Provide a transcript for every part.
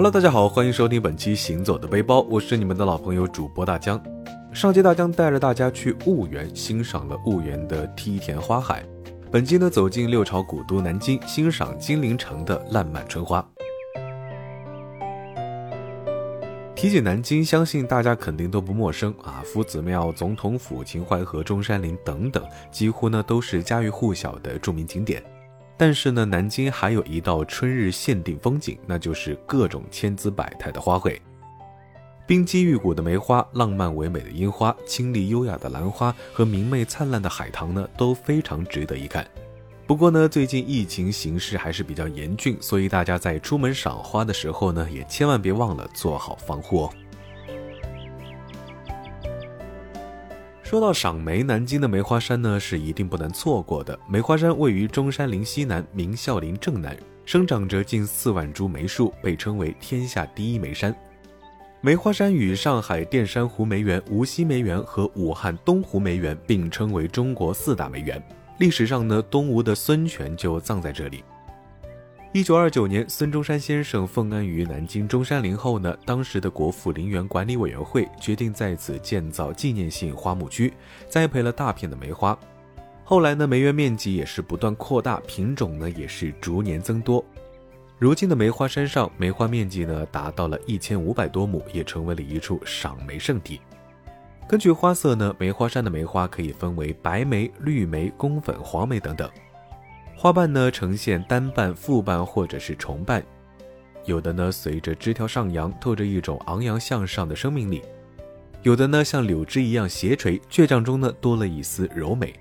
Hello，大家好，欢迎收听本期《行走的背包》，我是你们的老朋友主播大江。上期大江带着大家去婺源，欣赏了婺源的梯田花海。本期呢，走进六朝古都南京，欣赏金陵城的烂漫春花。提起南京，相信大家肯定都不陌生啊，夫子庙、总统府、秦淮河、中山陵等等，几乎呢都是家喻户晓的著名景点。但是呢，南京还有一道春日限定风景，那就是各种千姿百态的花卉。冰肌玉骨的梅花，浪漫唯美的樱花，清丽优雅的兰花和明媚灿烂的海棠呢，都非常值得一看。不过呢，最近疫情形势还是比较严峻，所以大家在出门赏花的时候呢，也千万别忘了做好防护哦。说到赏梅，南京的梅花山呢是一定不能错过的。梅花山位于中山陵西南，明孝陵正南，生长着近四万株梅树，被称为天下第一梅山。梅花山与上海淀山湖梅园、无锡梅园和武汉东湖梅园并称为中国四大梅园。历史上呢，东吴的孙权就葬在这里。一九二九年，孙中山先生奉安于南京中山陵后呢，当时的国父陵园管理委员会决定在此建造纪念性花木区，栽培了大片的梅花。后来呢，梅园面积也是不断扩大，品种呢也是逐年增多。如今的梅花山上，梅花面积呢达到了一千五百多亩，也成为了一处赏梅圣地。根据花色呢，梅花山的梅花可以分为白梅、绿梅、宫粉、黄梅等等。花瓣呢呈现单瓣、复瓣或者是重瓣，有的呢随着枝条上扬，透着一种昂扬向上的生命力；有的呢像柳枝一样斜垂，倔强中呢多了一丝柔美；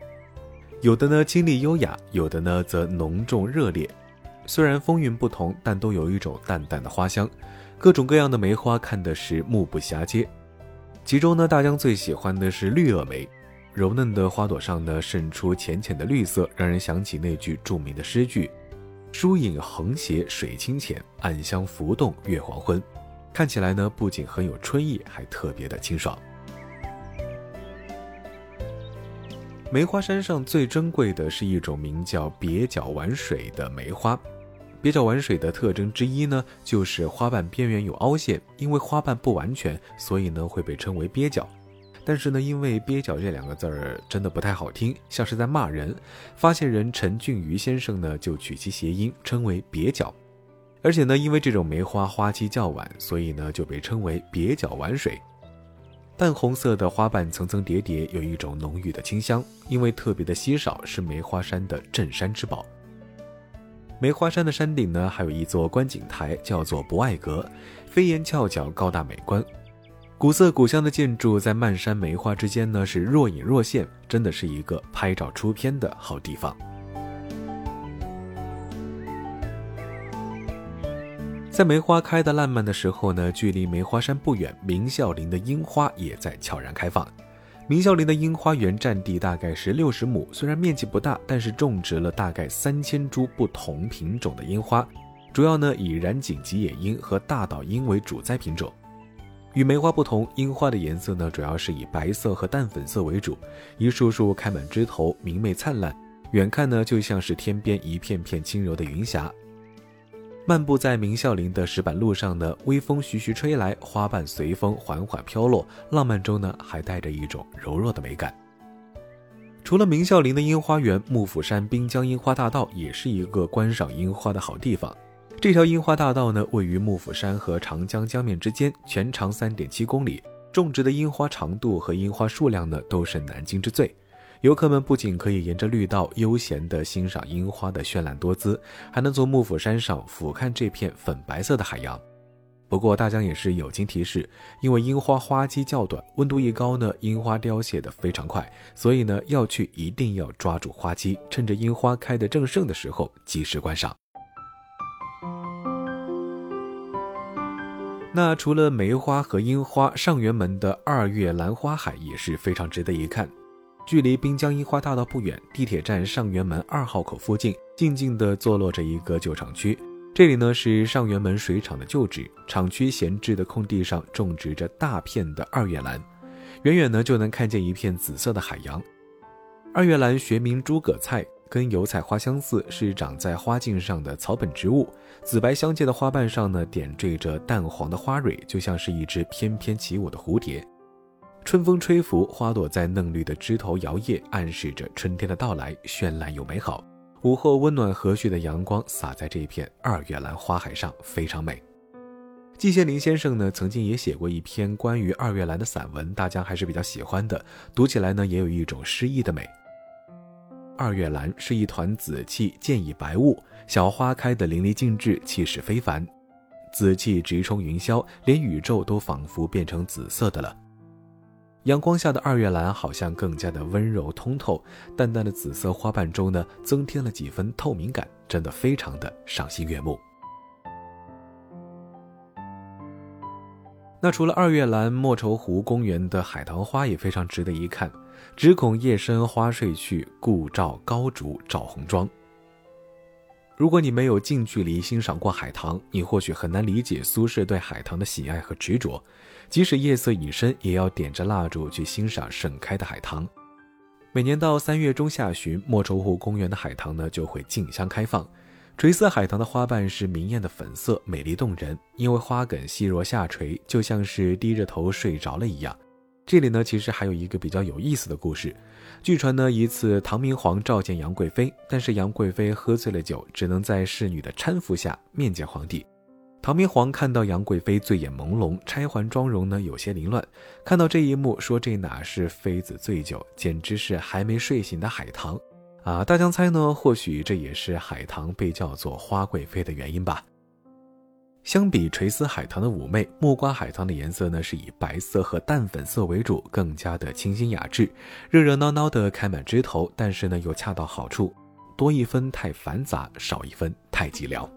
有的呢清丽优雅，有的呢则浓重热烈。虽然风韵不同，但都有一种淡淡的花香。各种各样的梅花看的是目不暇接，其中呢大江最喜欢的是绿萼梅。柔嫩的花朵上呢，渗出浅浅的绿色，让人想起那句著名的诗句：“疏影横斜水清浅，暗香浮动月黄昏。”看起来呢，不仅很有春意，还特别的清爽。梅花山上最珍贵的是一种名叫蹩脚玩水的梅花。蹩脚玩水的特征之一呢，就是花瓣边缘有凹陷，因为花瓣不完全，所以呢会被称为蹩脚。但是呢，因为“蹩脚”这两个字儿真的不太好听，像是在骂人。发现人陈俊瑜先生呢，就取其谐音，称为“蹩脚”。而且呢，因为这种梅花花期较晚，所以呢就被称为“蹩脚晚水”。淡红色的花瓣层层叠叠，有一种浓郁的清香。因为特别的稀少，是梅花山的镇山之宝。梅花山的山顶呢，还有一座观景台，叫做博爱阁，飞檐翘角，高大美观。古色古香的建筑在漫山梅花之间呢，是若隐若现，真的是一个拍照出片的好地方。在梅花开的烂漫的时候呢，距离梅花山不远，明孝陵的樱花也在悄然开放。明孝陵的樱花园占地大概是六十亩，虽然面积不大，但是种植了大概三千株不同品种的樱花，主要呢以染井吉野樱和大岛樱为主栽品种。与梅花不同，樱花的颜色呢，主要是以白色和淡粉色为主，一束束开满枝头，明媚灿烂，远看呢就像是天边一片片轻柔的云霞。漫步在明孝陵的石板路上呢，微风徐徐吹来，花瓣随风缓缓飘落，浪漫中呢还带着一种柔弱的美感。除了明孝陵的樱花园，幕府山滨江樱花大道也是一个观赏樱花的好地方。这条樱花大道呢，位于幕府山和长江江面之间，全长三点七公里，种植的樱花长度和樱花数量呢，都是南京之最。游客们不仅可以沿着绿道悠闲地欣赏樱花的绚烂多姿，还能从幕府山上俯瞰这片粉白色的海洋。不过大江也是友情提示，因为樱花花期较短，温度一高呢，樱花凋谢的非常快，所以呢，要去一定要抓住花期，趁着樱花开得正盛的时候及时观赏。那除了梅花和樱花，上元门的二月兰花海也是非常值得一看。距离滨江樱花大道不远，地铁站上元门二号口附近，静静地坐落着一个旧厂区。这里呢是上元门水厂的旧址，厂区闲置的空地上种植着大片的二月兰，远远呢就能看见一片紫色的海洋。二月兰学名诸葛菜，跟油菜花相似，是长在花茎上的草本植物。紫白相间的花瓣上呢，点缀着淡黄的花蕊，就像是一只翩翩起舞的蝴蝶。春风吹拂，花朵在嫩绿的枝头摇曳，暗示着春天的到来，绚烂又美好。午后温暖和煦的阳光洒在这片二月兰花海上，非常美。季羡林先生呢，曾经也写过一篇关于二月兰的散文，大家还是比较喜欢的。读起来呢，也有一种诗意的美。二月兰是一团紫气，渐以白雾，小花开得淋漓尽致，气势非凡。紫气直冲云霄，连宇宙都仿佛变成紫色的了。阳光下的二月兰好像更加的温柔通透，淡淡的紫色花瓣中呢，增添了几分透明感，真的非常的赏心悦目。那除了二月兰，莫愁湖公园的海棠花也非常值得一看。只恐夜深花睡去，故照高烛照红妆。如果你没有近距离欣赏过海棠，你或许很难理解苏轼对海棠的喜爱和执着。即使夜色已深，也要点着蜡烛去欣赏盛开的海棠。每年到三月中下旬，莫愁湖公园的海棠呢就会竞相开放。垂丝海棠的花瓣是明艳的粉色，美丽动人。因为花梗细弱下垂，就像是低着头睡着了一样。这里呢，其实还有一个比较有意思的故事。据传呢，一次唐明皇召见杨贵妃，但是杨贵妃喝醉了酒，只能在侍女的搀扶下面见皇帝。唐明皇看到杨贵妃醉眼朦胧，钗环妆容呢有些凌乱，看到这一幕，说这哪是妃子醉酒，简直是还没睡醒的海棠。啊，大江猜呢，或许这也是海棠被叫做花贵妃的原因吧。相比垂丝海棠的妩媚，木瓜海棠的颜色呢是以白色和淡粉色为主，更加的清新雅致，热热闹闹的开满枝头，但是呢又恰到好处，多一分太繁杂，少一分太寂寥。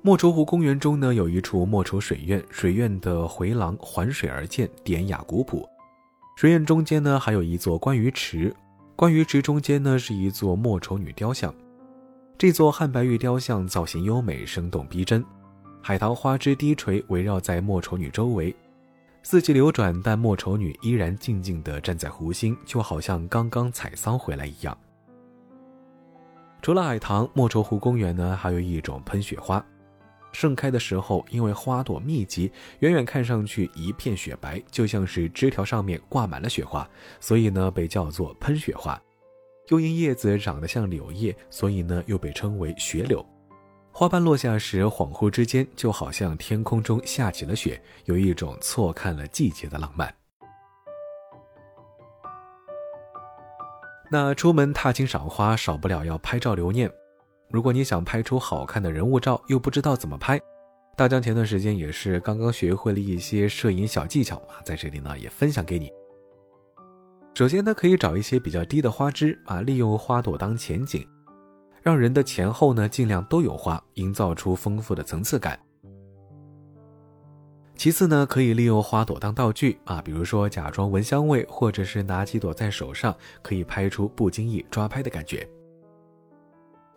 莫愁湖公园中呢有一处莫愁水院，水院的回廊环水而建，典雅古朴。水院中间呢还有一座观鱼池。观鱼池中间呢，是一座莫愁女雕像。这座汉白玉雕像造型优美，生动逼真。海棠花枝低垂，围绕在莫愁女周围。四季流转，但莫愁女依然静静地站在湖心，就好像刚刚采桑回来一样。除了海棠，莫愁湖公园呢，还有一种喷雪花。盛开的时候，因为花朵密集，远远看上去一片雪白，就像是枝条上面挂满了雪花，所以呢被叫做喷雪花。又因叶子长得像柳叶，所以呢又被称为雪柳。花瓣落下时，恍惚之间就好像天空中下起了雪，有一种错看了季节的浪漫。那出门踏青赏花，少不了要拍照留念。如果你想拍出好看的人物照，又不知道怎么拍，大江前段时间也是刚刚学会了一些摄影小技巧啊，在这里呢也分享给你。首先呢，可以找一些比较低的花枝啊，利用花朵当前景，让人的前后呢尽量都有花，营造出丰富的层次感。其次呢，可以利用花朵当道具啊，比如说假装闻香味，或者是拿几朵在手上，可以拍出不经意抓拍的感觉。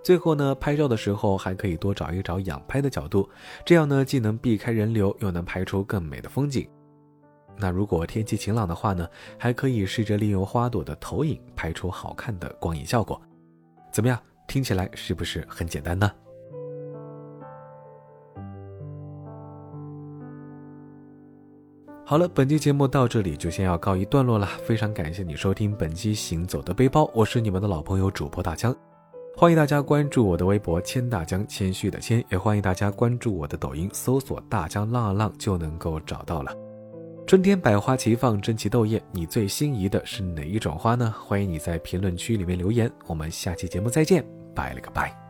最后呢，拍照的时候还可以多找一找仰拍的角度，这样呢既能避开人流，又能拍出更美的风景。那如果天气晴朗的话呢，还可以试着利用花朵的投影拍出好看的光影效果。怎么样？听起来是不是很简单呢？好了，本期节目到这里就先要告一段落了。非常感谢你收听本期《行走的背包》，我是你们的老朋友主播大江。欢迎大家关注我的微博“谦大江”，谦虚的谦，也欢迎大家关注我的抖音，搜索“大江浪浪”就能够找到了。春天百花齐放，争奇斗艳，你最心仪的是哪一种花呢？欢迎你在评论区里面留言。我们下期节目再见，拜了个拜。